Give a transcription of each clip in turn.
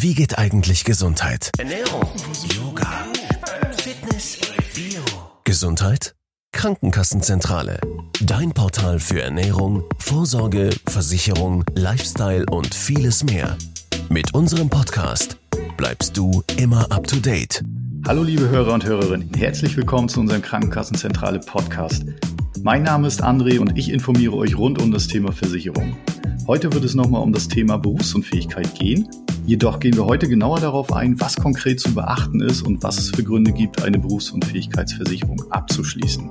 Wie geht eigentlich Gesundheit? Ernährung, Yoga, Fitness, Bio. Gesundheit? Krankenkassenzentrale. Dein Portal für Ernährung, Vorsorge, Versicherung, Lifestyle und vieles mehr. Mit unserem Podcast bleibst du immer up to date. Hallo liebe Hörer und Hörerinnen, herzlich willkommen zu unserem Krankenkassenzentrale Podcast. Mein Name ist André und ich informiere euch rund um das Thema Versicherung. Heute wird es nochmal um das Thema Berufsunfähigkeit gehen. Jedoch gehen wir heute genauer darauf ein, was konkret zu beachten ist und was es für Gründe gibt, eine Berufsunfähigkeitsversicherung abzuschließen.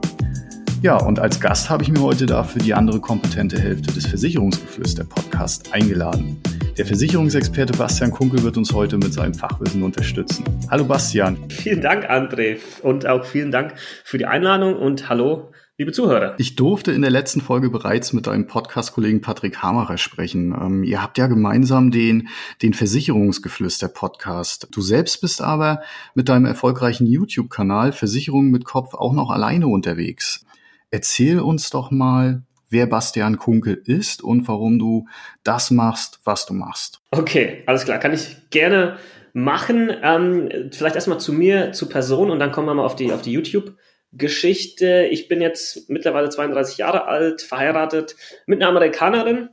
Ja, und als Gast habe ich mir heute dafür die andere kompetente Hälfte des Versicherungsgeflüster Podcast eingeladen. Der Versicherungsexperte Bastian Kunkel wird uns heute mit seinem Fachwissen unterstützen. Hallo Bastian. Vielen Dank, André. Und auch vielen Dank für die Einladung und hallo liebe Zuhörer. Ich durfte in der letzten Folge bereits mit deinem Podcast-Kollegen Patrick Hamacher sprechen. Ähm, ihr habt ja gemeinsam den, den Versicherungsgeflüster-Podcast. Du selbst bist aber mit deinem erfolgreichen YouTube-Kanal Versicherungen mit Kopf auch noch alleine unterwegs. Erzähl uns doch mal, wer Bastian Kunkel ist und warum du das machst, was du machst. Okay, alles klar. Kann ich gerne machen. Ähm, vielleicht erstmal zu mir, zu Person und dann kommen wir mal auf die, auf die YouTube- Geschichte. Ich bin jetzt mittlerweile 32 Jahre alt, verheiratet mit einer Amerikanerin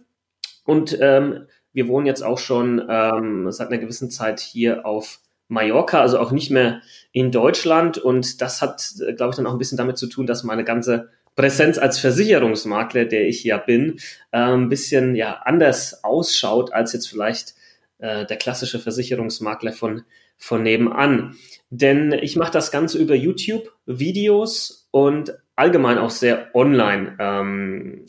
und ähm, wir wohnen jetzt auch schon ähm, seit einer gewissen Zeit hier auf Mallorca, also auch nicht mehr in Deutschland. Und das hat, glaube ich, dann auch ein bisschen damit zu tun, dass meine ganze Präsenz als Versicherungsmakler, der ich ja bin, äh, ein bisschen ja anders ausschaut als jetzt vielleicht äh, der klassische Versicherungsmakler von von nebenan. Denn ich mache das Ganze über YouTube-Videos und allgemein auch sehr online. Ähm,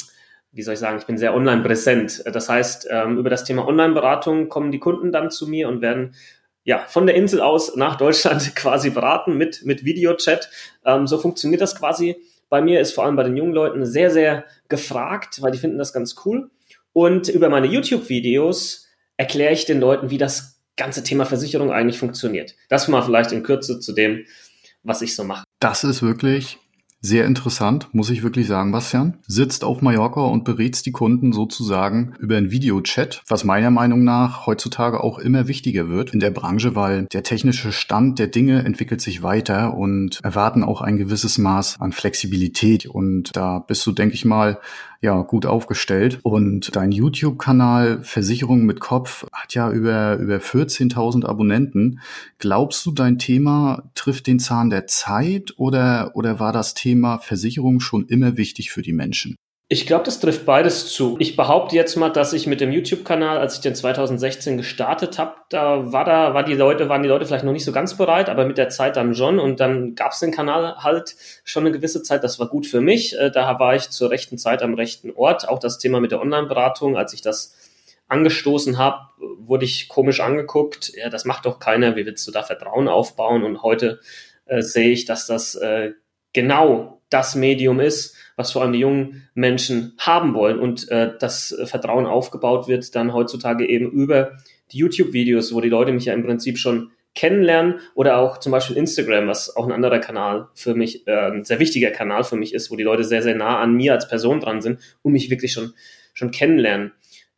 wie soll ich sagen, ich bin sehr online präsent. Das heißt, ähm, über das Thema Online-Beratung kommen die Kunden dann zu mir und werden ja, von der Insel aus nach Deutschland quasi beraten mit, mit Videochat. Ähm, so funktioniert das quasi. Bei mir ist vor allem bei den jungen Leuten sehr, sehr gefragt, weil die finden das ganz cool. Und über meine YouTube-Videos erkläre ich den Leuten, wie das ganze Thema Versicherung eigentlich funktioniert. Das mal vielleicht in Kürze zu dem, was ich so mache. Das ist wirklich sehr interessant, muss ich wirklich sagen, Bastian. Sitzt auf Mallorca und berätst die Kunden sozusagen über einen Videochat, was meiner Meinung nach heutzutage auch immer wichtiger wird in der Branche, weil der technische Stand der Dinge entwickelt sich weiter und erwarten auch ein gewisses Maß an Flexibilität. Und da bist du, denke ich mal, ja, gut aufgestellt. Und dein YouTube-Kanal Versicherung mit Kopf hat ja über, über 14.000 Abonnenten. Glaubst du, dein Thema trifft den Zahn der Zeit oder, oder war das Thema Versicherung schon immer wichtig für die Menschen? Ich glaube, das trifft beides zu. Ich behaupte jetzt mal, dass ich mit dem YouTube-Kanal, als ich den 2016 gestartet habe, da war da, war die Leute, waren die Leute vielleicht noch nicht so ganz bereit, aber mit der Zeit dann schon und dann gab es den Kanal halt schon eine gewisse Zeit. Das war gut für mich. Äh, da war ich zur rechten Zeit am rechten Ort. Auch das Thema mit der Online-Beratung, als ich das angestoßen habe, wurde ich komisch angeguckt. Ja, das macht doch keiner. Wie willst du da Vertrauen aufbauen? Und heute äh, sehe ich, dass das äh, genau das Medium ist was vor allem die jungen Menschen haben wollen und äh, das Vertrauen aufgebaut wird dann heutzutage eben über die YouTube-Videos, wo die Leute mich ja im Prinzip schon kennenlernen oder auch zum Beispiel Instagram, was auch ein anderer Kanal für mich, äh, ein sehr wichtiger Kanal für mich ist, wo die Leute sehr, sehr nah an mir als Person dran sind und mich wirklich schon, schon kennenlernen.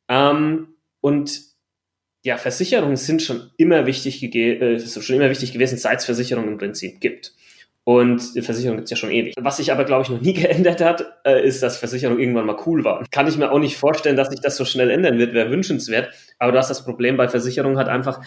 Ähm, und ja, Versicherungen sind schon immer wichtig, äh, schon immer wichtig gewesen, seit es Versicherungen im Prinzip gibt. Und Versicherung gibt's ja schon ewig. Was sich aber, glaube ich, noch nie geändert hat, äh, ist, dass Versicherung irgendwann mal cool war. Kann ich mir auch nicht vorstellen, dass sich das so schnell ändern wird, wäre wünschenswert. Aber du hast das Problem bei Versicherung hat einfach,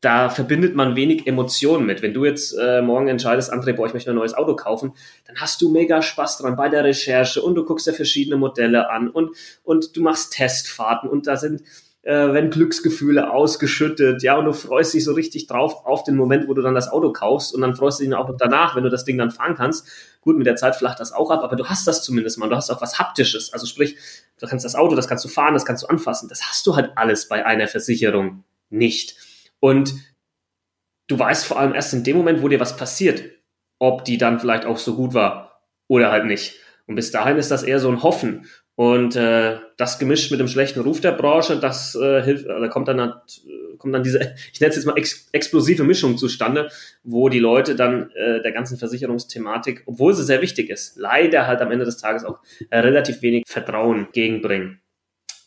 da verbindet man wenig Emotionen mit. Wenn du jetzt äh, morgen entscheidest, André, boah, ich möchte ein neues Auto kaufen, dann hast du mega Spaß dran bei der Recherche und du guckst dir verschiedene Modelle an und, und du machst Testfahrten und da sind äh, wenn Glücksgefühle ausgeschüttet, ja, und du freust dich so richtig drauf auf den Moment, wo du dann das Auto kaufst und dann freust du dich auch danach, wenn du das Ding dann fahren kannst. Gut, mit der Zeit flacht das auch ab, aber du hast das zumindest mal. Du hast auch was Haptisches. Also sprich, du kannst das Auto, das kannst du fahren, das kannst du anfassen. Das hast du halt alles bei einer Versicherung nicht. Und du weißt vor allem erst in dem Moment, wo dir was passiert, ob die dann vielleicht auch so gut war oder halt nicht. Und bis dahin ist das eher so ein Hoffen. Und äh, das gemischt mit dem schlechten Ruf der Branche, das äh, hilft, da kommt dann, äh, kommt dann diese, ich nenne es jetzt mal ex explosive Mischung zustande, wo die Leute dann äh, der ganzen Versicherungsthematik, obwohl sie sehr wichtig ist, leider halt am Ende des Tages auch äh, relativ wenig Vertrauen gegenbringen.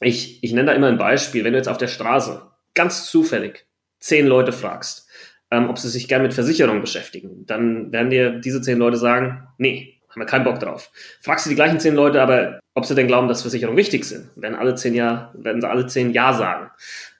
Ich, ich nenne da immer ein Beispiel, wenn du jetzt auf der Straße ganz zufällig zehn Leute fragst, ähm, ob sie sich gern mit Versicherungen beschäftigen, dann werden dir diese zehn Leute sagen, nee, haben wir keinen Bock drauf. Fragst du die gleichen zehn Leute aber, ob sie denn glauben, dass Versicherungen wichtig sind, werden alle zehn Jahr, werden sie alle zehn Ja sagen.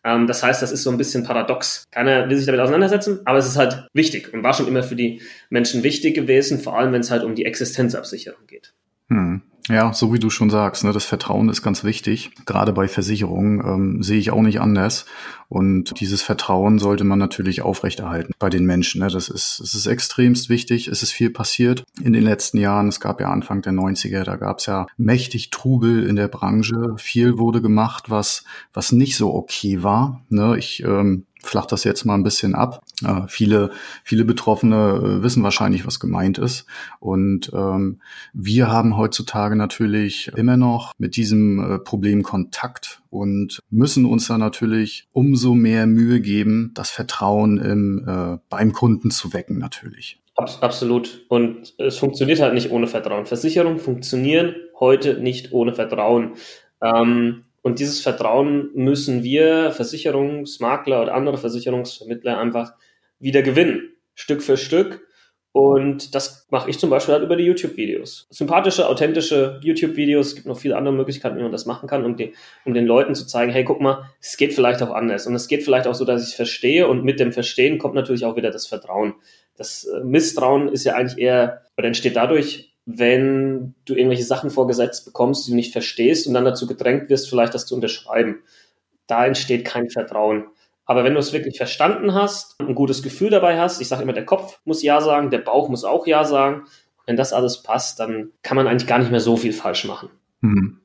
Ähm, das heißt, das ist so ein bisschen paradox. Keiner will sich damit auseinandersetzen, aber es ist halt wichtig und war schon immer für die Menschen wichtig gewesen, vor allem wenn es halt um die Existenzabsicherung geht. Hm. Ja, so wie du schon sagst, ne, das Vertrauen ist ganz wichtig. Gerade bei Versicherungen ähm, sehe ich auch nicht anders. Und dieses Vertrauen sollte man natürlich aufrechterhalten bei den Menschen. Ne. Das ist, es ist extremst wichtig. Es ist viel passiert in den letzten Jahren. Es gab ja Anfang der 90er, da gab es ja mächtig Trubel in der Branche. Viel wurde gemacht, was, was nicht so okay war. Ne. Ich ähm, flach das jetzt mal ein bisschen ab. Äh, viele, viele Betroffene äh, wissen wahrscheinlich, was gemeint ist. Und ähm, wir haben heutzutage natürlich immer noch mit diesem äh, Problem Kontakt und müssen uns da natürlich umso mehr Mühe geben, das Vertrauen im, äh, beim Kunden zu wecken natürlich. Absolut. Und es funktioniert halt nicht ohne Vertrauen. Versicherungen funktionieren heute nicht ohne Vertrauen. Ähm, und dieses Vertrauen müssen wir Versicherungsmakler oder andere Versicherungsvermittler einfach wieder gewinnen, Stück für Stück. Und das mache ich zum Beispiel halt über die YouTube-Videos. Sympathische, authentische YouTube-Videos. Es gibt noch viele andere Möglichkeiten, wie man das machen kann, um, die, um den Leuten zu zeigen, hey, guck mal, es geht vielleicht auch anders. Und es geht vielleicht auch so, dass ich verstehe. Und mit dem Verstehen kommt natürlich auch wieder das Vertrauen. Das äh, Misstrauen ist ja eigentlich eher, oder entsteht dadurch, wenn du irgendwelche Sachen vorgesetzt bekommst, die du nicht verstehst und dann dazu gedrängt wirst, vielleicht das zu unterschreiben. Da entsteht kein Vertrauen. Aber wenn du es wirklich verstanden hast, ein gutes Gefühl dabei hast, ich sage immer, der Kopf muss Ja sagen, der Bauch muss auch Ja sagen. Wenn das alles passt, dann kann man eigentlich gar nicht mehr so viel falsch machen. Mhm.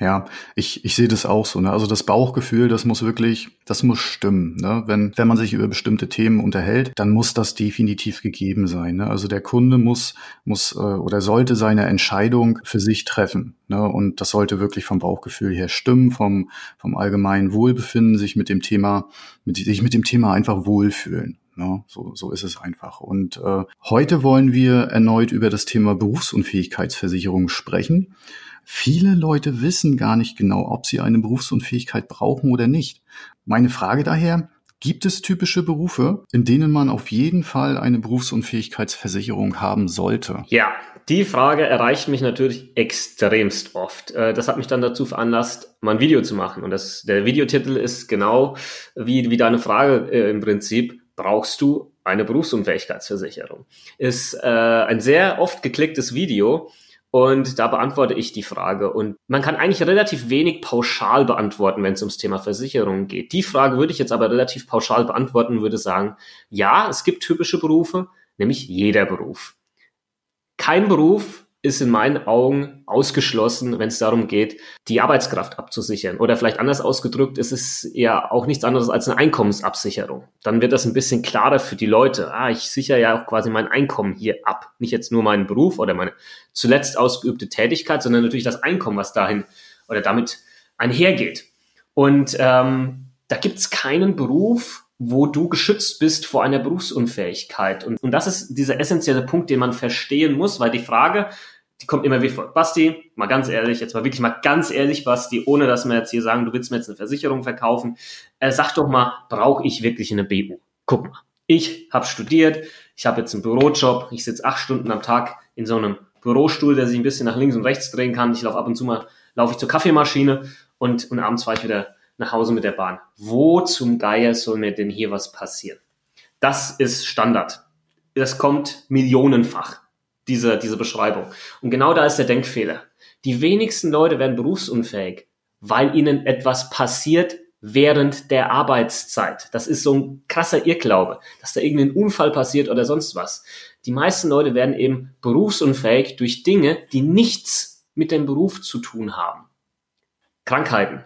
Ja, ich, ich sehe das auch so. Ne? Also das Bauchgefühl, das muss wirklich, das muss stimmen. Ne? Wenn, wenn man sich über bestimmte Themen unterhält, dann muss das definitiv gegeben sein. Ne? Also der Kunde muss, muss äh, oder sollte seine Entscheidung für sich treffen. Ne? Und das sollte wirklich vom Bauchgefühl her stimmen, vom, vom allgemeinen Wohlbefinden, sich mit dem Thema, mit, sich mit dem Thema einfach wohlfühlen. Ne? So, so ist es einfach. Und äh, heute wollen wir erneut über das Thema Berufsunfähigkeitsversicherung sprechen. Viele Leute wissen gar nicht genau, ob sie eine Berufsunfähigkeit brauchen oder nicht. Meine Frage daher, Gibt es typische Berufe, in denen man auf jeden Fall eine Berufsunfähigkeitsversicherung haben sollte? Ja, die Frage erreicht mich natürlich extremst oft. Äh, das hat mich dann dazu veranlasst, mal ein Video zu machen. Und das, der Videotitel ist genau wie, wie deine Frage äh, im Prinzip. Brauchst du eine Berufsunfähigkeitsversicherung? Ist äh, ein sehr oft geklicktes Video und da beantworte ich die Frage. Und man kann eigentlich relativ wenig pauschal beantworten, wenn es ums Thema Versicherungen geht. Die Frage würde ich jetzt aber relativ pauschal beantworten, würde sagen, ja, es gibt typische Berufe, nämlich jeder Beruf. Kein Beruf ist in meinen Augen ausgeschlossen, wenn es darum geht, die Arbeitskraft abzusichern. Oder vielleicht anders ausgedrückt, es ist ja auch nichts anderes als eine Einkommensabsicherung. Dann wird das ein bisschen klarer für die Leute. Ah, ich sichere ja auch quasi mein Einkommen hier ab. Nicht jetzt nur meinen Beruf oder meine zuletzt ausgeübte Tätigkeit, sondern natürlich das Einkommen, was dahin oder damit einhergeht. Und ähm, da gibt es keinen Beruf, wo du geschützt bist vor einer Berufsunfähigkeit. Und, und das ist dieser essentielle Punkt, den man verstehen muss, weil die Frage, die kommt immer wie folgt. Basti, mal ganz ehrlich, jetzt mal wirklich mal ganz ehrlich, Basti, ohne dass wir jetzt hier sagen, du willst mir jetzt eine Versicherung verkaufen, äh, sag doch mal, brauche ich wirklich eine BU? Guck mal, ich habe studiert, ich habe jetzt einen Bürojob, ich sitze acht Stunden am Tag in so einem Bürostuhl, der sich ein bisschen nach links und rechts drehen kann. Ich laufe ab und zu mal, laufe ich zur Kaffeemaschine und, und abends fahre ich wieder nach Hause mit der Bahn. Wo zum Geier soll mir denn hier was passieren? Das ist Standard. Das kommt millionenfach, diese, diese Beschreibung. Und genau da ist der Denkfehler. Die wenigsten Leute werden berufsunfähig, weil ihnen etwas passiert während der Arbeitszeit. Das ist so ein krasser Irrglaube, dass da irgendein Unfall passiert oder sonst was. Die meisten Leute werden eben berufsunfähig durch Dinge, die nichts mit dem Beruf zu tun haben. Krankheiten,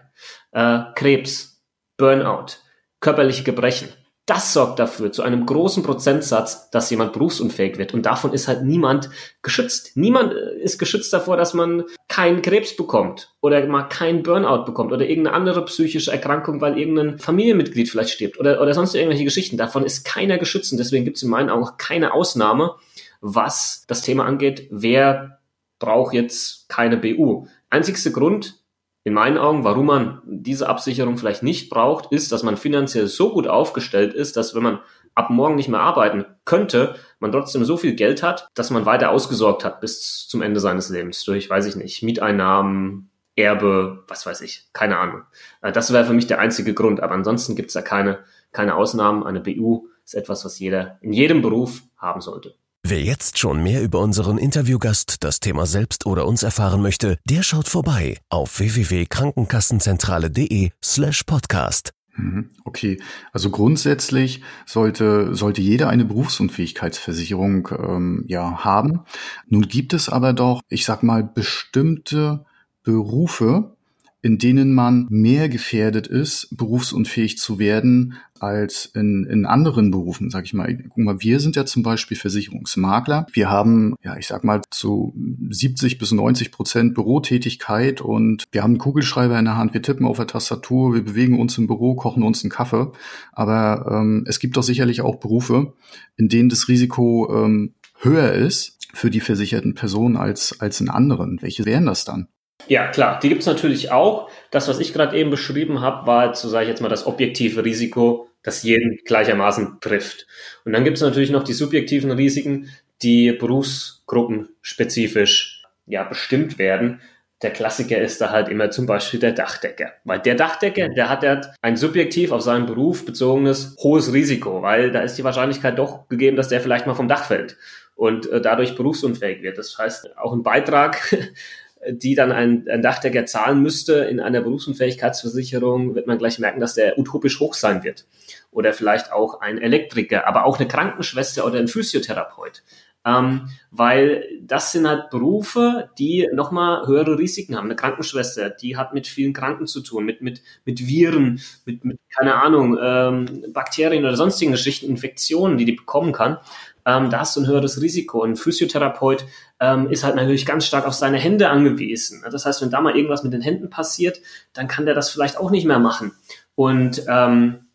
äh, Krebs, Burnout, körperliche Gebrechen. Das sorgt dafür, zu einem großen Prozentsatz, dass jemand berufsunfähig wird. Und davon ist halt niemand geschützt. Niemand äh, ist geschützt davor, dass man keinen Krebs bekommt oder mal keinen Burnout bekommt oder irgendeine andere psychische Erkrankung, weil irgendein Familienmitglied vielleicht stirbt oder, oder sonst irgendwelche Geschichten. Davon ist keiner geschützt. Und deswegen gibt es in meinen Augen auch keine Ausnahme, was das Thema angeht. Wer braucht jetzt keine BU? Einzigster Grund, In meinen Augen, warum man diese Absicherung vielleicht nicht braucht, ist, dass man finanziell so gut aufgestellt ist, dass wenn man ab morgen nicht mehr arbeiten könnte, man trotzdem so viel Geld hat, dass man weiter ausgesorgt hat bis zum Ende seines Lebens durch, weiß ich nicht, Mieteinnahmen, Erbe, was weiß ich, keine Ahnung. Äh, das wäre für mich der einzige Grund, aber ansonsten gibt es da keine, keine Ausnahmen. Eine BU ist etwas, was jeder in jedem Beruf haben sollte. Wer jetzt schon mehr über unseren Interviewgast, das Thema selbst oder uns erfahren möchte, der schaut vorbei auf www.krankenkassenzentrale.de slash podcast. Mhm, okay, also grundsätzlich sollte, sollte jeder eine Berufsunfähigkeitsversicherung ähm, ja haben. Nun gibt es aber doch, ich sag mal, bestimmte Berufe, in denen man mehr gefährdet ist, berufsunfähig zu werden, als in, in anderen Berufen, sag ich mal. Guck mal, wir sind ja zum Beispiel Versicherungsmakler. Wir haben, ja, ich sag mal, zu 70 bis 90 Prozent Bürotätigkeit und wir haben einen Kugelschreiber in der Hand, wir tippen auf der Tastatur, wir bewegen uns im Büro, kochen uns einen Kaffee. Aber ähm, es gibt doch sicherlich auch Berufe, in denen das Risiko ähm, höher ist für die versicherten Personen als, als in anderen. Welche wären das dann? Ja, klar, die gibt's natürlich auch. Das, was ich gerade eben beschrieben habe, war so sage ich jetzt mal, das objektive Risiko, das jeden gleichermaßen trifft. Und dann gibt's natürlich noch die subjektiven Risiken, die berufsgruppenspezifisch ja, bestimmt werden. Der Klassiker ist da halt immer zum Beispiel der Dachdecker. Weil der Dachdecker, der hat ja ein subjektiv auf seinen Beruf bezogenes hohes Risiko, weil da ist die Wahrscheinlichkeit doch gegeben, dass der vielleicht mal vom Dach fällt und äh, dadurch berufsunfähig wird. Das heißt, auch ein Beitrag die dann ein, ein Dachdecker zahlen müsste in einer Berufsunfähigkeitsversicherung, wird man gleich merken, dass der utopisch hoch sein wird. Oder vielleicht auch ein Elektriker, aber auch eine Krankenschwester oder ein Physiotherapeut. Ähm, weil das sind halt Berufe, die nochmal höhere Risiken haben. Eine Krankenschwester, die hat mit vielen Kranken zu tun, mit, mit, mit Viren, mit, mit keine Ahnung, ähm, Bakterien oder sonstigen Geschichten, Infektionen, die die bekommen kann ähm, da hast du ein höheres Risiko. Und ein Physiotherapeut ähm, ist halt natürlich ganz stark auf seine Hände angewiesen. Das heißt, wenn da mal irgendwas mit den Händen passiert, dann kann der das vielleicht auch nicht mehr machen. Und ähm,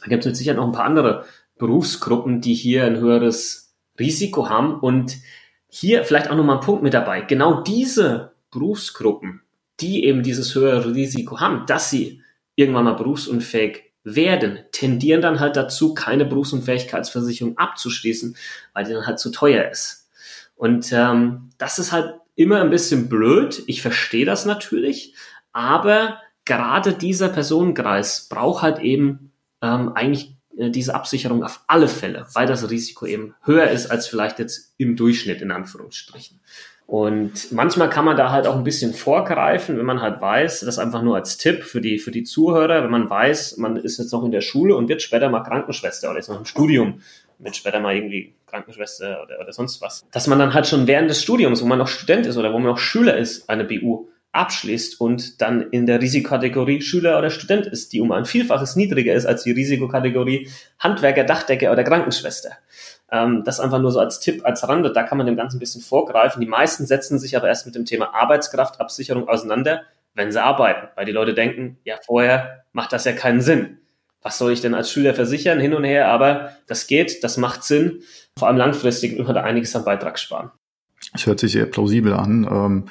da gibt es mit Sicherheit noch ein paar andere Berufsgruppen, die hier ein höheres Risiko haben. Und hier vielleicht auch nochmal ein Punkt mit dabei. Genau diese Berufsgruppen, die eben dieses höhere Risiko haben, dass sie irgendwann mal berufsunfähig werden, tendieren dann halt dazu, keine Berufsunfähigkeitsversicherung abzuschließen, weil die dann halt zu teuer ist. Und ähm, das ist halt immer ein bisschen blöd. Ich verstehe das natürlich, aber gerade dieser Personenkreis braucht halt eben ähm, eigentlich äh, diese Absicherung auf alle Fälle, weil das Risiko eben höher ist als vielleicht jetzt im Durchschnitt in Anführungsstrichen. Und manchmal kann man da halt auch ein bisschen vorgreifen, wenn man halt weiß, das einfach nur als Tipp für die, für die Zuhörer, wenn man weiß, man ist jetzt noch in der Schule und wird später mal Krankenschwester oder ist noch im Studium, wird später mal irgendwie Krankenschwester oder, oder sonst was. Dass man dann halt schon während des Studiums, wo man noch Student ist oder wo man noch Schüler ist, eine BU abschließt und dann in der Risikokategorie Schüler oder Student ist, die um ein Vielfaches niedriger ist als die Risikokategorie Handwerker, Dachdecker oder Krankenschwester. Ähm, das einfach nur so als Tipp, als Rande, da kann man dem Ganzen ein bisschen vorgreifen. Die meisten setzen sich aber erst mit dem Thema Arbeitskraftabsicherung auseinander, wenn sie arbeiten, weil die Leute denken, ja, vorher macht das ja keinen Sinn. Was soll ich denn als Schüler versichern, hin und her, aber das geht, das macht Sinn. Vor allem langfristig wird man da einiges an Beitrag sparen. Es hört sich sehr plausibel an, ähm,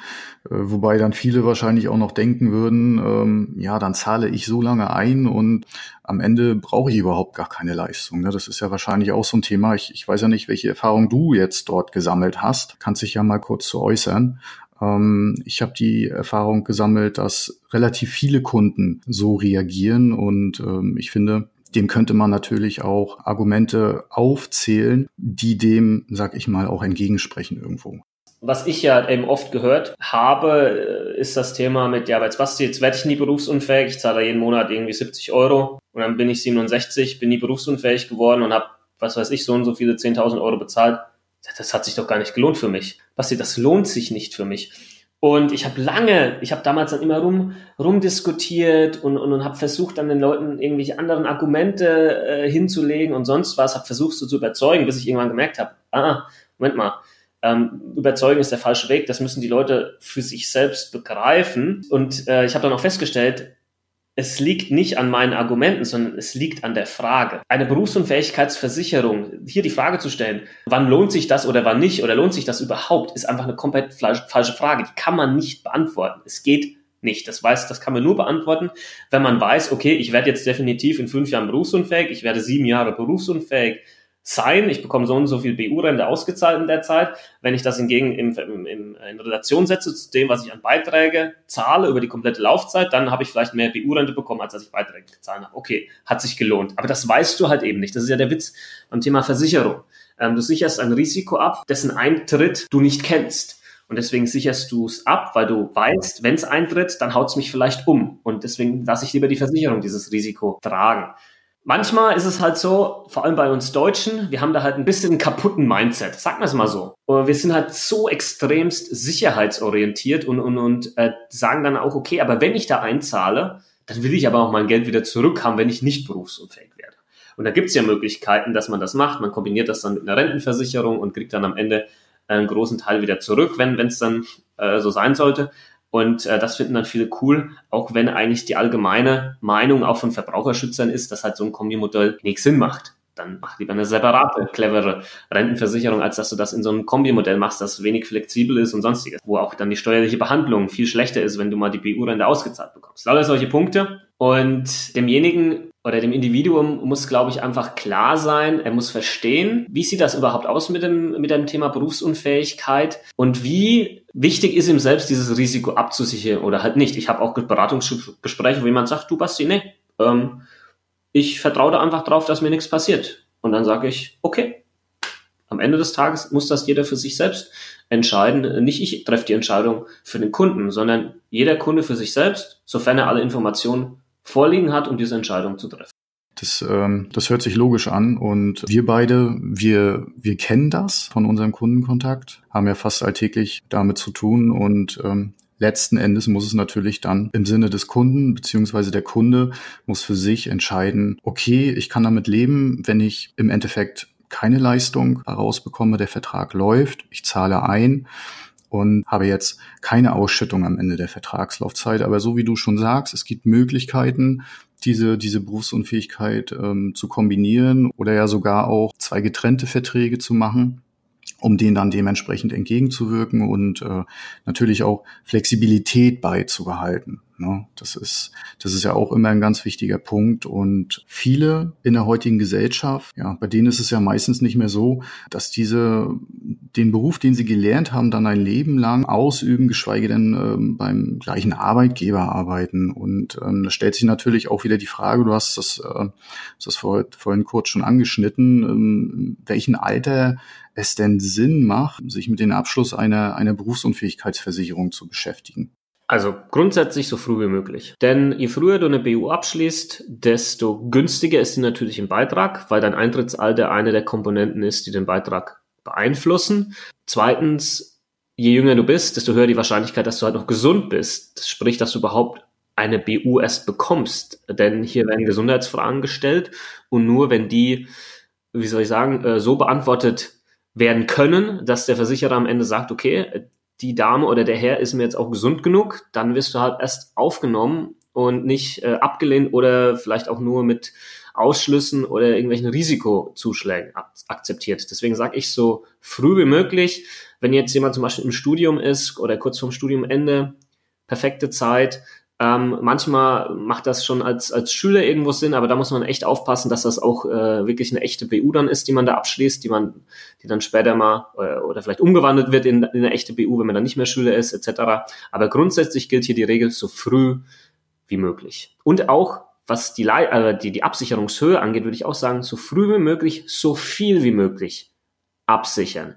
äh, wobei dann viele wahrscheinlich auch noch denken würden, ähm, ja, dann zahle ich so lange ein und am Ende brauche ich überhaupt gar keine Leistung. Ne? Das ist ja wahrscheinlich auch so ein Thema. Ich, ich weiß ja nicht, welche Erfahrung du jetzt dort gesammelt hast. Kannst dich ja mal kurz zu äußern. Ähm, ich habe die Erfahrung gesammelt, dass relativ viele Kunden so reagieren und ähm, ich finde, dem könnte man natürlich auch Argumente aufzählen, die dem, sag ich mal, auch entgegensprechen irgendwo. Was ich ja eben oft gehört habe, äh, ist das Thema mit, ja, jetzt Basti, jetzt werde ich nie berufsunfähig, ich zahle jeden Monat irgendwie 70 Euro und dann bin ich 67, bin nie berufsunfähig geworden und habe, was weiß ich, so und so viele 10.000 Euro bezahlt. Das hat sich doch gar nicht gelohnt für mich. Basti, das lohnt sich nicht für mich. Und ich habe lange, ich habe damals dann immer rum rumdiskutiert und, und, und habe versucht, dann den Leuten irgendwelche anderen Argumente äh, hinzulegen und sonst was, habe versucht, so zu überzeugen, bis ich irgendwann gemerkt habe, ah, Moment mal, ähm, überzeugen ist der falsche Weg, das müssen die Leute für sich selbst begreifen. Und äh, ich habe dann auch festgestellt, es liegt nicht an meinen Argumenten, sondern es liegt an der Frage. Eine Berufsunfähigkeitsversicherung, hier die Frage zu stellen, wann lohnt sich das oder wann nicht oder lohnt sich das überhaupt, ist einfach eine komplett falsche Frage. Die kann man nicht beantworten. Es geht nicht. Das weiß, das kann man nur beantworten, wenn man weiß, okay, ich werde jetzt definitiv in fünf Jahren berufsunfähig, ich werde sieben Jahre berufsunfähig sein, ich bekomme so und so viel BU-Rente ausgezahlt in der Zeit. Wenn ich das hingegen im, im, in Relation setze zu dem, was ich an Beiträge zahle über die komplette Laufzeit, dann habe ich vielleicht mehr BU-Rente bekommen, als dass ich Beiträge gezahlt habe. Okay, hat sich gelohnt. Aber das weißt du halt eben nicht. Das ist ja der Witz beim Thema Versicherung. Ähm, du sicherst ein Risiko ab, dessen Eintritt du nicht kennst. Und deswegen sicherst du es ab, weil du weißt, wenn es eintritt, dann haut es mich vielleicht um. Und deswegen lasse ich lieber die Versicherung dieses Risiko tragen. Manchmal ist es halt so, vor allem bei uns Deutschen, wir haben da halt ein bisschen einen kaputten Mindset, sagen wir es mal so. Wir sind halt so extremst sicherheitsorientiert und, und, und äh, sagen dann auch, okay, aber wenn ich da einzahle, dann will ich aber auch mein Geld wieder zurückhaben, wenn ich nicht berufsunfähig werde. Und da gibt es ja Möglichkeiten, dass man das macht. Man kombiniert das dann mit einer Rentenversicherung und kriegt dann am Ende einen großen Teil wieder zurück, wenn es dann äh, so sein sollte. Und äh, das finden dann viele cool, auch wenn eigentlich die allgemeine Meinung auch von Verbraucherschützern ist, dass halt so ein Kombimodell nichts Sinn macht. Dann mach lieber eine separate, clevere Rentenversicherung, als dass du das in so einem Kombimodell machst, das wenig flexibel ist und sonstiges, wo auch dann die steuerliche Behandlung viel schlechter ist, wenn du mal die BU-Rente ausgezahlt bekommst. Alle solche Punkte. Und demjenigen oder dem Individuum muss, glaube ich, einfach klar sein, er muss verstehen, wie sieht das überhaupt aus mit dem, mit dem Thema Berufsunfähigkeit und wie wichtig ist ihm selbst, dieses Risiko abzusichern oder halt nicht. Ich habe auch Beratungsgespräche, wo jemand sagt, du Basti, nee, ähm, ich vertraue da einfach drauf, dass mir nichts passiert. Und dann sage ich, okay, am Ende des Tages muss das jeder für sich selbst entscheiden. Nicht ich treffe die Entscheidung für den Kunden, sondern jeder Kunde für sich selbst, sofern er alle Informationen vorliegen hat, um diese Entscheidung zu treffen. Das, ähm, das hört sich logisch an und wir beide, wir, wir kennen das von unserem Kundenkontakt, haben ja fast alltäglich damit zu tun und ähm, letzten Endes muss es natürlich dann im Sinne des Kunden beziehungsweise der Kunde muss für sich entscheiden, okay, ich kann damit leben, wenn ich im Endeffekt keine Leistung herausbekomme, der Vertrag läuft, ich zahle ein und habe jetzt keine Ausschüttung am Ende der Vertragslaufzeit. Aber so wie du schon sagst, es gibt Möglichkeiten, diese, diese Berufsunfähigkeit ähm, zu kombinieren oder ja sogar auch zwei getrennte Verträge zu machen um denen dann dementsprechend entgegenzuwirken und äh, natürlich auch Flexibilität beizubehalten. Ne? Das ist, das ist ja auch immer ein ganz wichtiger Punkt. Und viele in der heutigen Gesellschaft, ja, bei denen ist es ja meistens nicht mehr so, dass diese den Beruf, den sie gelernt haben, dann ein Leben lang ausüben, geschweige denn ähm, beim gleichen Arbeitgeber arbeiten. Und ähm, da stellt sich natürlich auch wieder die Frage, du hast das, äh, das vor, vorhin kurz schon angeschnitten, ähm, welchen Alter es denn Sinn macht, sich mit dem Abschluss einer, einer Berufsunfähigkeitsversicherung zu beschäftigen. Also grundsätzlich so früh wie möglich. Denn je früher du eine BU abschließt, desto günstiger ist die natürlich im Beitrag, weil dein Eintrittsalter eine der Komponenten ist, die den Beitrag beeinflussen. Zweitens, je jünger du bist, desto höher die Wahrscheinlichkeit, dass du halt noch gesund bist. Das spricht, dass du überhaupt eine BU erst bekommst. Denn hier werden Gesundheitsfragen gestellt und nur wenn die, wie soll ich sagen, äh, so beantwortet werden können, dass der Versicherer am Ende sagt, okay, die Dame oder der Herr ist mir jetzt auch gesund genug, dann wirst du halt erst aufgenommen und nicht äh, abgelehnt oder vielleicht auch nur mit Ausschlüssen oder irgendwelchen Risikozuschlägen akzeptiert. Deswegen sage ich so früh wie möglich, wenn jetzt jemand zum Beispiel im Studium ist oder kurz vorm Studiumende, perfekte Zeit, ähm, manchmal macht das schon als, als Schüler irgendwo Sinn, aber da muss man echt aufpassen, dass das auch äh, wirklich eine echte BU dann ist, die man da abschließt, die man, die dann später mal äh, oder vielleicht umgewandelt wird in, in eine echte BU, wenn man dann nicht mehr Schüler ist, etc. Aber grundsätzlich gilt hier die Regel so früh wie möglich. Und auch was die, äh, die, die Absicherungshöhe angeht, würde ich auch sagen, so früh wie möglich, so viel wie möglich absichern.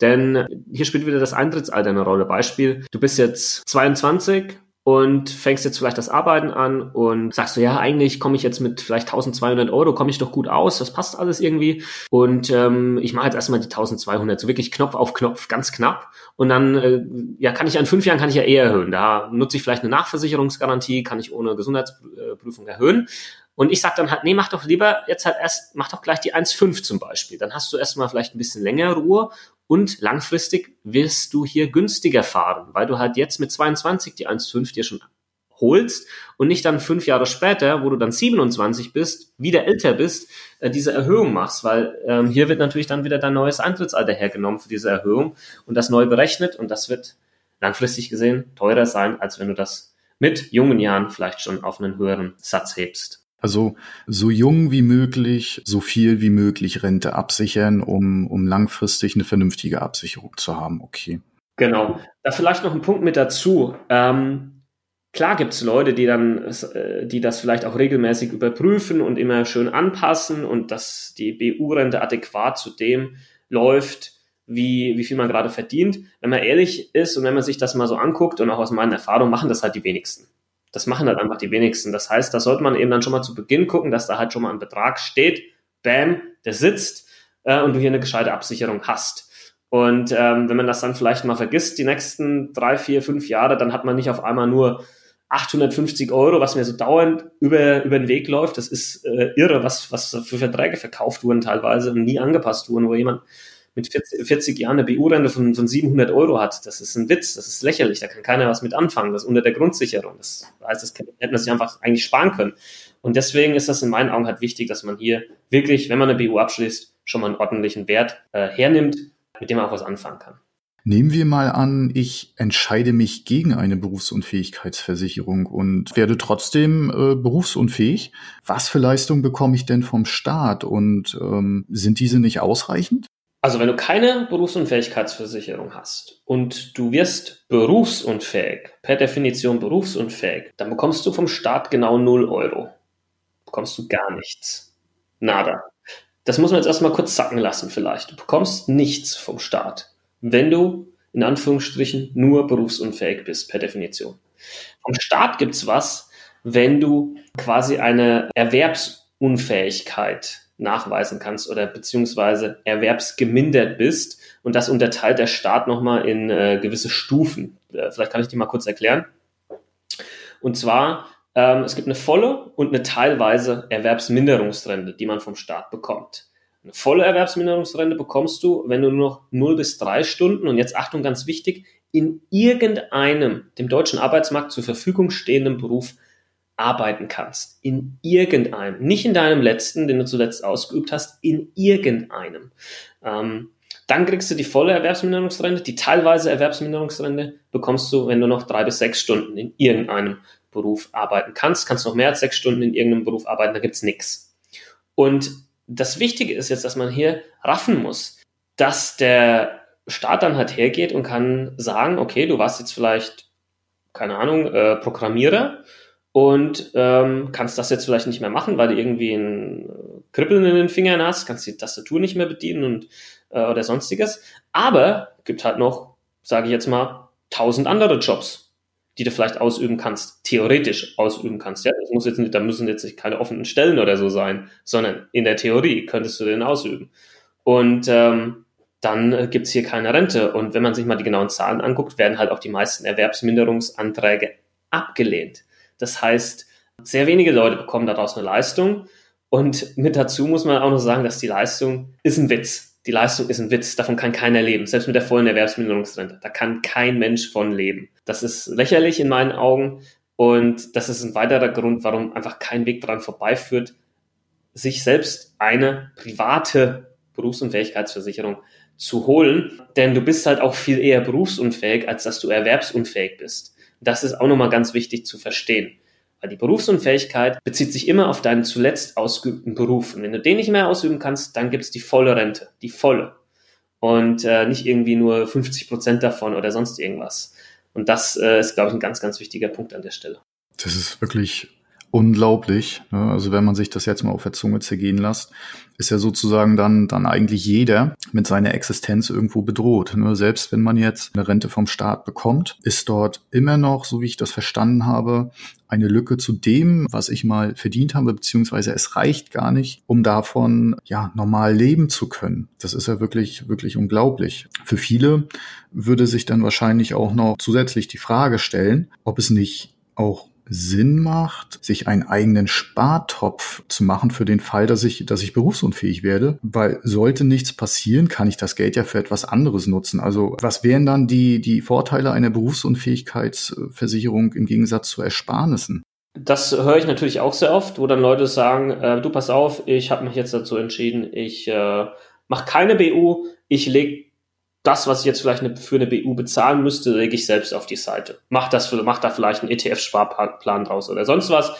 Denn hier spielt wieder das Eintrittsalter eine Rolle. Beispiel, du bist jetzt 22 und fängst jetzt vielleicht das Arbeiten an und sagst du, ja, eigentlich komme ich jetzt mit vielleicht 1200 Euro, komme ich doch gut aus, das passt alles irgendwie. Und ähm, ich mache jetzt erstmal die 1200, so wirklich Knopf auf Knopf, ganz knapp. Und dann, äh, ja, kann ich in fünf Jahren kann ich ja eher erhöhen. Da nutze ich vielleicht eine Nachversicherungsgarantie, kann ich ohne Gesundheitsprüfung erhöhen. Und ich sage dann halt, nee, mach doch lieber jetzt halt erst, mach doch gleich die 1,5 zum Beispiel. Dann hast du erstmal vielleicht ein bisschen länger Ruhe und langfristig wirst du hier günstiger fahren, weil du halt jetzt mit 22 die 1,5 dir schon holst und nicht dann fünf Jahre später, wo du dann 27 bist, wieder älter bist, äh, diese Erhöhung machst, weil ähm, hier wird natürlich dann wieder dein neues Eintrittsalter hergenommen für diese Erhöhung und das neu berechnet und das wird langfristig gesehen teurer sein, als wenn du das mit jungen Jahren vielleicht schon auf einen höheren Satz hebst. Also so jung wie möglich, so viel wie möglich Rente absichern, um, um langfristig eine vernünftige Absicherung zu haben. Okay. Genau. Da vielleicht noch ein Punkt mit dazu. Ähm, klar gibt es Leute, die dann, äh, die das vielleicht auch regelmäßig überprüfen und immer schön anpassen und dass die BU-Rente adäquat zu dem läuft, wie, wie viel man gerade verdient. Wenn man ehrlich ist und wenn man sich das mal so anguckt und auch aus meinen Erfahrungen machen das halt die wenigsten. Das machen halt einfach die wenigsten. Das heißt, da sollte man eben dann schon mal zu Beginn gucken, dass da halt schon mal ein Betrag steht, bam, der sitzt äh, und du hier eine gescheite Absicherung hast. Und ähm, wenn man das dann vielleicht mal vergisst, die nächsten drei, vier, fünf Jahre, dann hat man nicht auf einmal nur 850 Euro, was mir so dauernd über, über den Weg läuft. Das ist äh, irre, was, was für Verträge verkauft wurden teilweise und nie angepasst wurden, wo jemand mit 40, 40 Jahren eine BU-Rente von, von 700 Euro hat. Das ist ein Witz, das ist lächerlich, da kann keiner was mit anfangen. Das unter der Grundsicherung. Das heißt, das hätte man sich einfach eigentlich sparen können. Und deswegen ist das in meinen Augen halt wichtig, dass man hier wirklich, wenn man eine BU abschließt, schon mal einen ordentlichen Wert äh, hernimmt, mit dem man auch was anfangen kann. Nehmen wir mal an, ich entscheide mich gegen eine Berufsunfähigkeitsversicherung und werde trotzdem äh, berufsunfähig. Was für Leistungen bekomme ich denn vom Staat und ähm, sind diese nicht ausreichend? Also wenn du keine Berufsunfähigkeitsversicherung hast und du wirst berufsunfähig, per Definition berufsunfähig, dann bekommst du vom Staat genau 0 Euro. Bekommst du gar nichts. Nada. Das muss man jetzt erstmal kurz sacken lassen vielleicht. Du bekommst nichts vom Staat, wenn du in Anführungsstrichen nur berufsunfähig bist, per Definition. Vom Staat gibt's was, wenn du quasi eine Erwerbsunfähigkeit nachweisen kannst oder beziehungsweise erwerbsgemindert bist. Und das unterteilt der Staat nochmal in äh, gewisse Stufen. Äh, vielleicht kann ich die mal kurz erklären. Und zwar, ähm, es gibt eine volle und eine teilweise Erwerbsminderungsrente, die man vom Staat bekommt. Eine volle Erwerbsminderungsrente bekommst du, wenn du nur noch 0 bis 3 Stunden, und jetzt Achtung, ganz wichtig, in irgendeinem dem deutschen Arbeitsmarkt zur Verfügung stehenden Beruf arbeiten kannst. In irgendeinem. Nicht in deinem letzten, den du zuletzt ausgeübt hast, in irgendeinem. Ähm, dann kriegst du die volle Erwerbsminderungsrente. Die teilweise Erwerbsminderungsrente bekommst du, wenn du noch drei bis sechs Stunden in irgendeinem Beruf arbeiten kannst. Kannst noch mehr als sechs Stunden in irgendeinem Beruf arbeiten, da gibt's nichts. Und das Wichtige ist jetzt, dass man hier raffen muss, dass der Staat dann halt hergeht und kann sagen, okay, du warst jetzt vielleicht, keine Ahnung, äh, Programmierer und ähm, kannst das jetzt vielleicht nicht mehr machen, weil du irgendwie ein äh, Kribbeln in den Fingern hast, kannst die Tastatur nicht mehr bedienen und äh, oder sonstiges. Aber gibt halt noch, sage ich jetzt mal, tausend andere Jobs, die du vielleicht ausüben kannst, theoretisch ausüben kannst. Ja, das muss jetzt nicht, da müssen jetzt keine offenen Stellen oder so sein, sondern in der Theorie könntest du den ausüben. Und ähm, dann äh, gibt's hier keine Rente. Und wenn man sich mal die genauen Zahlen anguckt, werden halt auch die meisten Erwerbsminderungsanträge abgelehnt. Das heißt, sehr wenige Leute bekommen daraus eine Leistung. Und mit dazu muss man auch noch sagen, dass die Leistung ist ein Witz. Die Leistung ist ein Witz. Davon kann keiner leben. Selbst mit der vollen Erwerbsminderungsrente. Da kann kein Mensch von leben. Das ist lächerlich in meinen Augen. Und das ist ein weiterer Grund, warum einfach kein Weg daran vorbeiführt, sich selbst eine private Berufsunfähigkeitsversicherung zu holen. Denn du bist halt auch viel eher berufsunfähig, als dass du erwerbsunfähig bist. Das ist auch nochmal ganz wichtig zu verstehen. Weil die Berufsunfähigkeit bezieht sich immer auf deinen zuletzt ausgeübten Beruf. Und wenn du den nicht mehr ausüben kannst, dann gibt es die volle Rente, die volle. Und äh, nicht irgendwie nur 50 Prozent davon oder sonst irgendwas. Und das äh, ist, glaube ich, ein ganz, ganz wichtiger Punkt an der Stelle. Das ist wirklich unglaublich. Ne? Also wenn man sich das jetzt mal auf der Zunge zergehen lässt, ist ja sozusagen dann, dann eigentlich jeder mit seiner Existenz irgendwo bedroht. Ne? Selbst wenn man jetzt eine Rente vom Staat bekommt, ist dort immer noch, so wie ich das verstanden habe, eine Lücke zu dem, was ich mal verdient habe, beziehungsweise es reicht gar nicht, um davon ja normal leben zu können. Das ist ja wirklich, wirklich unglaublich. Für viele würde sich dann wahrscheinlich auch noch zusätzlich die Frage stellen, ob es nicht auch Sinn macht, sich einen eigenen Spartopf zu machen für den Fall, dass ich, dass ich berufsunfähig werde. Weil sollte nichts passieren, kann ich das Geld ja für etwas anderes nutzen. Also was wären dann die, die Vorteile einer Berufsunfähigkeitsversicherung im Gegensatz zu Ersparnissen? Das höre ich natürlich auch sehr oft, wo dann Leute sagen, äh, du pass auf, ich habe mich jetzt dazu entschieden, ich äh, mache keine BU, ich lege das, was ich jetzt vielleicht eine, für eine BU bezahlen müsste, lege ich selbst auf die Seite. Mach das, mach da vielleicht einen ETF-Sparplan draus oder sonst was.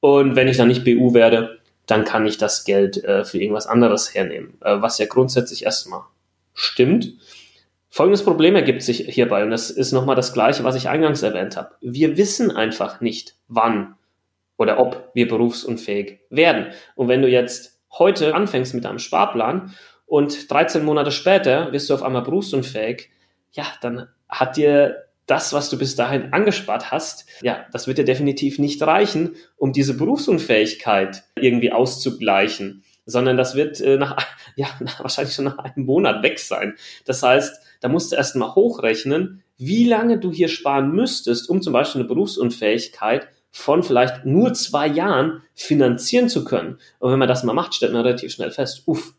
Und wenn ich dann nicht BU werde, dann kann ich das Geld äh, für irgendwas anderes hernehmen, äh, was ja grundsätzlich erstmal stimmt. Folgendes Problem ergibt sich hierbei, und das ist nochmal das Gleiche, was ich eingangs erwähnt habe. Wir wissen einfach nicht, wann oder ob wir berufsunfähig werden. Und wenn du jetzt heute anfängst mit einem Sparplan und 13 Monate später wirst du auf einmal berufsunfähig, ja, dann hat dir das, was du bis dahin angespart hast, ja, das wird dir definitiv nicht reichen, um diese Berufsunfähigkeit irgendwie auszugleichen, sondern das wird äh, nach, ja, wahrscheinlich schon nach einem Monat weg sein. Das heißt, da musst du erstmal hochrechnen, wie lange du hier sparen müsstest, um zum Beispiel eine Berufsunfähigkeit von vielleicht nur zwei Jahren finanzieren zu können. Und wenn man das mal macht, stellt man relativ schnell fest, uff,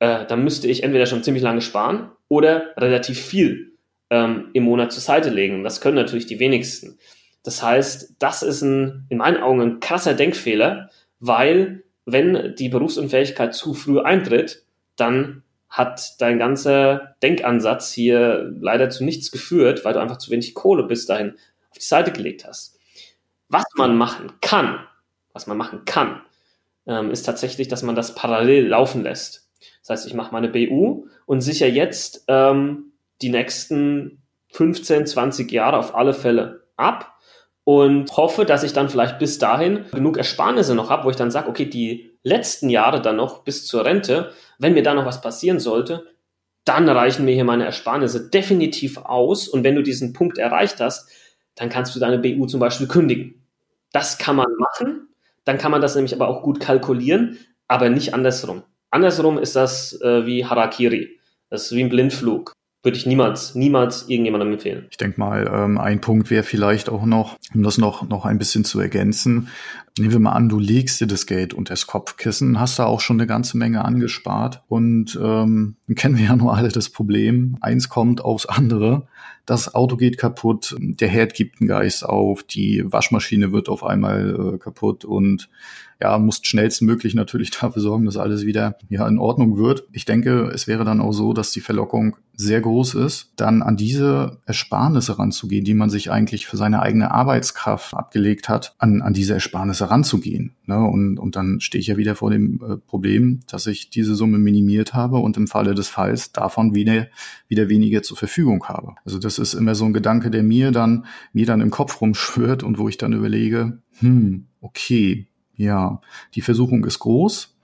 äh, dann müsste ich entweder schon ziemlich lange sparen oder relativ viel ähm, im Monat zur Seite legen. Das können natürlich die wenigsten. Das heißt, das ist ein, in meinen Augen ein krasser Denkfehler, weil wenn die Berufsunfähigkeit zu früh eintritt, dann hat dein ganzer Denkansatz hier leider zu nichts geführt, weil du einfach zu wenig Kohle bis dahin auf die Seite gelegt hast. Was man machen kann, was man machen kann, ähm, ist tatsächlich, dass man das parallel laufen lässt. Das heißt, ich mache meine BU und sicher jetzt ähm, die nächsten 15, 20 Jahre auf alle Fälle ab und hoffe, dass ich dann vielleicht bis dahin genug Ersparnisse noch habe, wo ich dann sage, okay, die letzten Jahre dann noch bis zur Rente, wenn mir da noch was passieren sollte, dann reichen mir hier meine Ersparnisse definitiv aus. Und wenn du diesen Punkt erreicht hast, dann kannst du deine BU zum Beispiel kündigen. Das kann man machen. Dann kann man das nämlich aber auch gut kalkulieren, aber nicht andersrum. Andersrum ist das äh, wie Harakiri. Das ist wie ein Blindflug würde ich niemals, niemals irgendjemandem empfehlen. Ich denke mal, ähm, ein Punkt wäre vielleicht auch noch, um das noch, noch ein bisschen zu ergänzen. Nehmen wir mal an, du legst dir das Geld unter das Kopfkissen, hast da auch schon eine ganze Menge angespart und ähm, kennen wir ja nur alle das Problem. Eins kommt aufs andere. Das Auto geht kaputt, der Herd gibt einen Geist auf, die Waschmaschine wird auf einmal äh, kaputt und ja, musst schnellstmöglich natürlich dafür sorgen, dass alles wieder ja, in Ordnung wird. Ich denke, es wäre dann auch so, dass die Verlockung sehr groß ist, dann an diese Ersparnisse ranzugehen, die man sich eigentlich für seine eigene Arbeitskraft abgelegt hat, an, an diese Ersparnisse ranzugehen. Ne? Und, und dann stehe ich ja wieder vor dem äh, Problem, dass ich diese Summe minimiert habe und im Falle des Falls davon wieder, wieder weniger zur Verfügung habe. Also das ist immer so ein Gedanke, der mir dann, mir dann im Kopf rumschwirrt und wo ich dann überlege, hm, okay, ja, die Versuchung ist groß.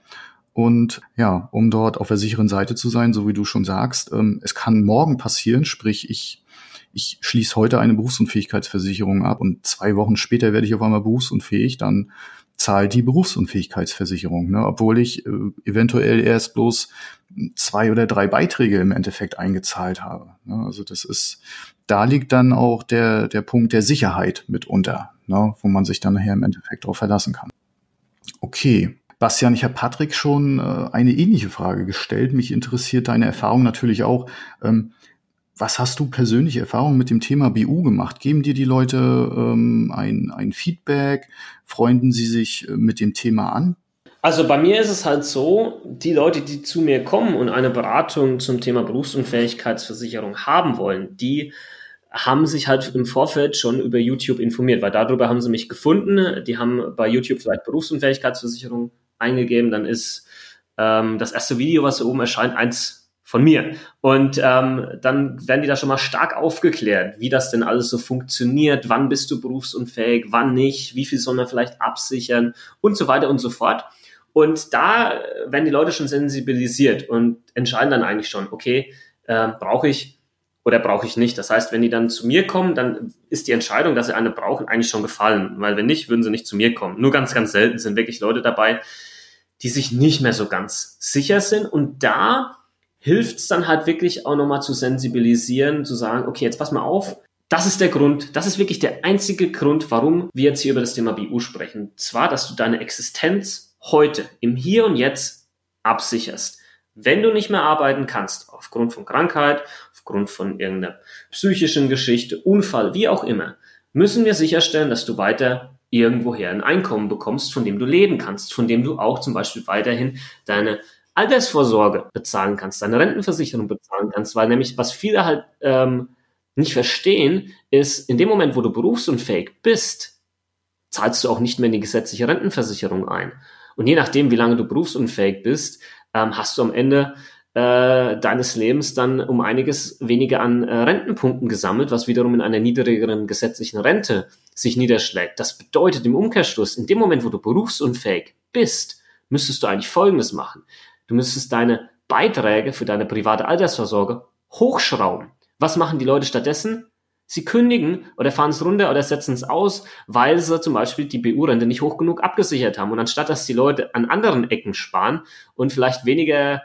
Und ja, um dort auf der sicheren Seite zu sein, so wie du schon sagst, ähm, es kann morgen passieren, sprich ich ich schließe heute eine Berufsunfähigkeitsversicherung ab und zwei Wochen später werde ich auf einmal berufsunfähig, dann zahlt die Berufsunfähigkeitsversicherung, ne? obwohl ich äh, eventuell erst bloß zwei oder drei Beiträge im Endeffekt eingezahlt habe. Ne? Also das ist, da liegt dann auch der, der Punkt der Sicherheit mitunter, ne? wo man sich dann nachher im Endeffekt darauf verlassen kann. Okay. Bastian, ich habe Patrick schon äh, eine ähnliche Frage gestellt. Mich interessiert deine Erfahrung natürlich auch. Ähm, was hast du persönliche Erfahrungen mit dem Thema BU gemacht? Geben dir die Leute ähm, ein, ein Feedback? Freunden sie sich äh, mit dem Thema an? Also bei mir ist es halt so, die Leute, die zu mir kommen und eine Beratung zum Thema Berufsunfähigkeitsversicherung haben wollen, die haben sich halt im Vorfeld schon über YouTube informiert, weil darüber haben sie mich gefunden. Die haben bei YouTube vielleicht Berufsunfähigkeitsversicherung eingegeben, dann ist ähm, das erste Video, was da oben erscheint, eins von mir. Und ähm, dann werden die da schon mal stark aufgeklärt, wie das denn alles so funktioniert, wann bist du berufsunfähig, wann nicht, wie viel soll man vielleicht absichern und so weiter und so fort. Und da werden die Leute schon sensibilisiert und entscheiden dann eigentlich schon, okay, äh, brauche ich oder brauche ich nicht. Das heißt, wenn die dann zu mir kommen, dann ist die Entscheidung, dass sie eine brauchen, eigentlich schon gefallen. Weil wenn nicht, würden sie nicht zu mir kommen. Nur ganz, ganz selten sind wirklich Leute dabei, die sich nicht mehr so ganz sicher sind. Und da hilft es dann halt wirklich auch nochmal zu sensibilisieren, zu sagen, okay, jetzt pass mal auf. Das ist der Grund, das ist wirklich der einzige Grund, warum wir jetzt hier über das Thema BU sprechen. Zwar, dass du deine Existenz heute, im Hier und Jetzt absicherst. Wenn du nicht mehr arbeiten kannst, aufgrund von Krankheit, aufgrund von irgendeiner psychischen Geschichte, Unfall, wie auch immer, müssen wir sicherstellen, dass du weiter irgendwoher ein Einkommen bekommst, von dem du leben kannst, von dem du auch zum Beispiel weiterhin deine Altersvorsorge bezahlen kannst, deine Rentenversicherung bezahlen kannst, weil nämlich, was viele halt ähm, nicht verstehen, ist, in dem Moment, wo du berufsunfähig bist, zahlst du auch nicht mehr in die gesetzliche Rentenversicherung ein. Und je nachdem, wie lange du berufsunfähig bist, ähm, hast du am Ende äh, deines Lebens dann um einiges weniger an äh, Rentenpunkten gesammelt, was wiederum in einer niedrigeren gesetzlichen Rente sich niederschlägt. Das bedeutet im Umkehrschluss, in dem Moment, wo du berufsunfähig bist, müsstest du eigentlich Folgendes machen. Du müsstest deine Beiträge für deine private Altersvorsorge hochschrauben. Was machen die Leute stattdessen? Sie kündigen oder fahren es runter oder setzen es aus, weil sie zum Beispiel die BU-Rente nicht hoch genug abgesichert haben. Und anstatt dass die Leute an anderen Ecken sparen und vielleicht weniger,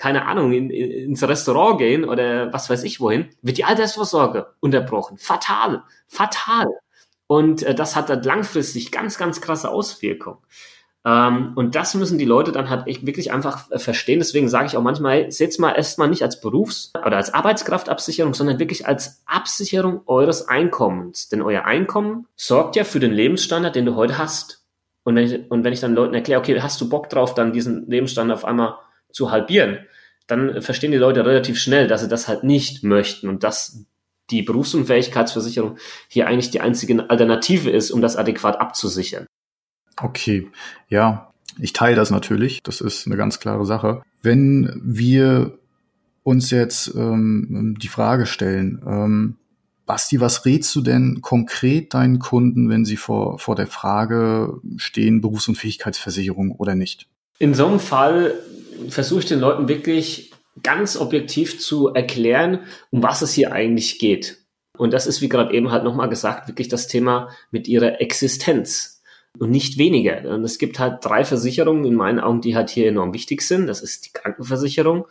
keine Ahnung, in, in, ins Restaurant gehen oder was weiß ich wohin, wird die Altersvorsorge unterbrochen. Fatal. Fatal. Und äh, das hat dann langfristig ganz, ganz krasse Auswirkungen. Ähm, und das müssen die Leute dann halt echt wirklich einfach äh, verstehen. Deswegen sage ich auch manchmal, seht mal erstmal nicht als Berufs- oder als Arbeitskraftabsicherung, sondern wirklich als Absicherung eures Einkommens. Denn euer Einkommen sorgt ja für den Lebensstandard, den du heute hast. Und wenn ich, und wenn ich dann Leuten erkläre, okay, hast du Bock drauf, dann diesen Lebensstandard auf einmal zu halbieren, dann verstehen die Leute relativ schnell, dass sie das halt nicht möchten und dass die Berufsunfähigkeitsversicherung hier eigentlich die einzige Alternative ist, um das adäquat abzusichern. Okay, ja, ich teile das natürlich. Das ist eine ganz klare Sache. Wenn wir uns jetzt ähm, die Frage stellen, ähm, Basti, was rätst du denn konkret deinen Kunden, wenn sie vor, vor der Frage stehen, Berufsunfähigkeitsversicherung oder nicht? In so einem Fall versuche ich den Leuten wirklich ganz objektiv zu erklären, um was es hier eigentlich geht. Und das ist, wie gerade eben halt nochmal gesagt, wirklich das Thema mit ihrer Existenz und nicht weniger. Und es gibt halt drei Versicherungen in meinen Augen, die halt hier enorm wichtig sind. Das ist die Krankenversicherung.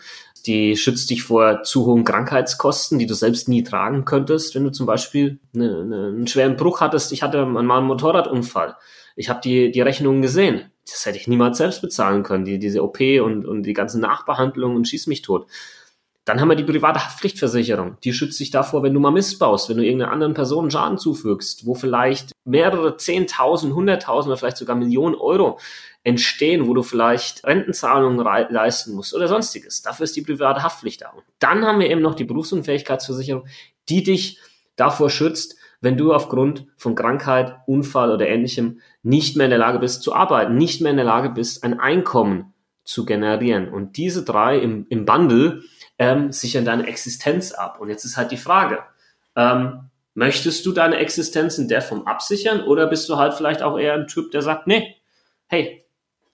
Die schützt dich vor zu hohen Krankheitskosten, die du selbst nie tragen könntest, wenn du zum Beispiel eine, eine, einen schweren Bruch hattest. Ich hatte mal einen Motorradunfall. Ich habe die, die Rechnungen gesehen. Das hätte ich niemals selbst bezahlen können, die, diese OP und, und die ganzen Nachbehandlungen und schieß mich tot. Dann haben wir die private Haftpflichtversicherung. Die schützt dich davor, wenn du mal missbaust, wenn du irgendeiner anderen Person Schaden zufügst, wo vielleicht mehrere Zehntausend, Hunderttausend oder vielleicht sogar Millionen Euro entstehen, wo du vielleicht Rentenzahlungen leisten musst oder sonstiges. Dafür ist die private Haftpflicht da. Und dann haben wir eben noch die Berufsunfähigkeitsversicherung, die dich davor schützt, wenn du aufgrund von Krankheit, Unfall oder ähnlichem nicht mehr in der Lage bist zu arbeiten, nicht mehr in der Lage bist, ein Einkommen zu generieren. Und diese drei im, im Bundle ähm, sichern deine Existenz ab. Und jetzt ist halt die Frage, ähm, möchtest du deine Existenz in der Form absichern oder bist du halt vielleicht auch eher ein Typ, der sagt, nee, hey,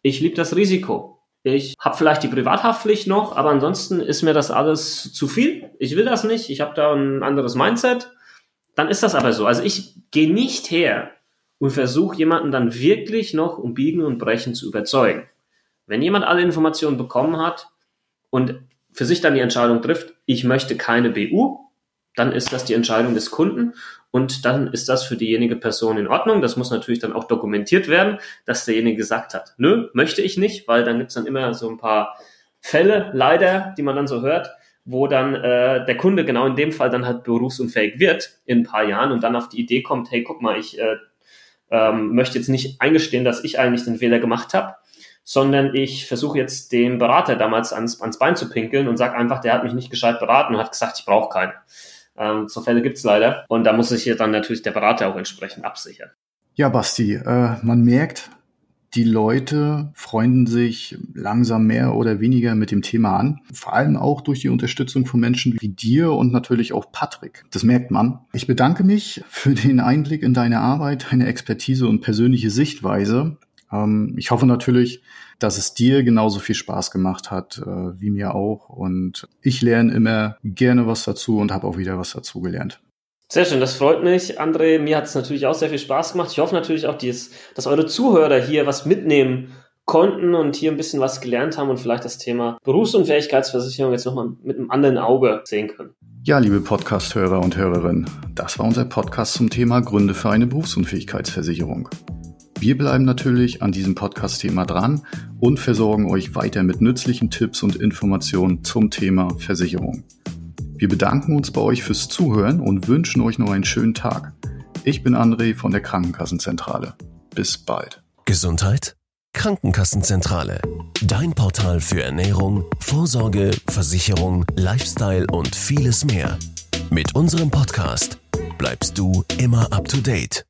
ich liebe das Risiko. Ich habe vielleicht die Privathaftpflicht noch, aber ansonsten ist mir das alles zu viel. Ich will das nicht. Ich habe da ein anderes Mindset. Dann ist das aber so. Also ich gehe nicht her und versuche jemanden dann wirklich noch um Biegen und Brechen zu überzeugen. Wenn jemand alle Informationen bekommen hat und für sich dann die Entscheidung trifft, ich möchte keine BU, dann ist das die Entscheidung des Kunden und dann ist das für diejenige Person in Ordnung. Das muss natürlich dann auch dokumentiert werden, dass derjenige gesagt hat, nö, möchte ich nicht, weil dann gibt's dann immer so ein paar Fälle, leider, die man dann so hört, wo dann äh, der Kunde genau in dem Fall dann halt berufsunfähig wird in ein paar Jahren und dann auf die Idee kommt, hey, guck mal, ich äh, ähm, möchte jetzt nicht eingestehen, dass ich eigentlich den Fehler gemacht habe sondern ich versuche jetzt den Berater damals ans, ans Bein zu pinkeln und sage einfach, der hat mich nicht gescheit beraten und hat gesagt, ich brauche keine. Ähm, so Fälle gibt's leider. Und da muss sich hier dann natürlich der Berater auch entsprechend absichern. Ja, Basti, äh, man merkt, die Leute freunden sich langsam mehr oder weniger mit dem Thema an. Vor allem auch durch die Unterstützung von Menschen wie dir und natürlich auch Patrick. Das merkt man. Ich bedanke mich für den Einblick in deine Arbeit, deine Expertise und persönliche Sichtweise. Ähm, ich hoffe natürlich, dass es dir genauso viel Spaß gemacht hat äh, wie mir auch. Und ich lerne immer gerne was dazu und habe auch wieder was dazu gelernt. Sehr schön, das freut mich, André. Mir hat es natürlich auch sehr viel Spaß gemacht. Ich hoffe natürlich auch, dass, dass eure Zuhörer hier was mitnehmen konnten und hier ein bisschen was gelernt haben und vielleicht das Thema Berufsunfähigkeitsversicherung jetzt nochmal mit einem anderen Auge sehen können. Ja, liebe Podcast-Hörer und Hörerinnen, das war unser Podcast zum Thema Gründe für eine Berufsunfähigkeitsversicherung. Wir bleiben natürlich an diesem Podcast-Thema dran und versorgen euch weiter mit nützlichen Tipps und Informationen zum Thema Versicherung. Wir bedanken uns bei euch fürs Zuhören und wünschen euch noch einen schönen Tag. Ich bin André von der Krankenkassenzentrale. Bis bald. Gesundheit? Krankenkassenzentrale. Dein Portal für Ernährung, Vorsorge, Versicherung, Lifestyle und vieles mehr. Mit unserem Podcast bleibst du immer up to date.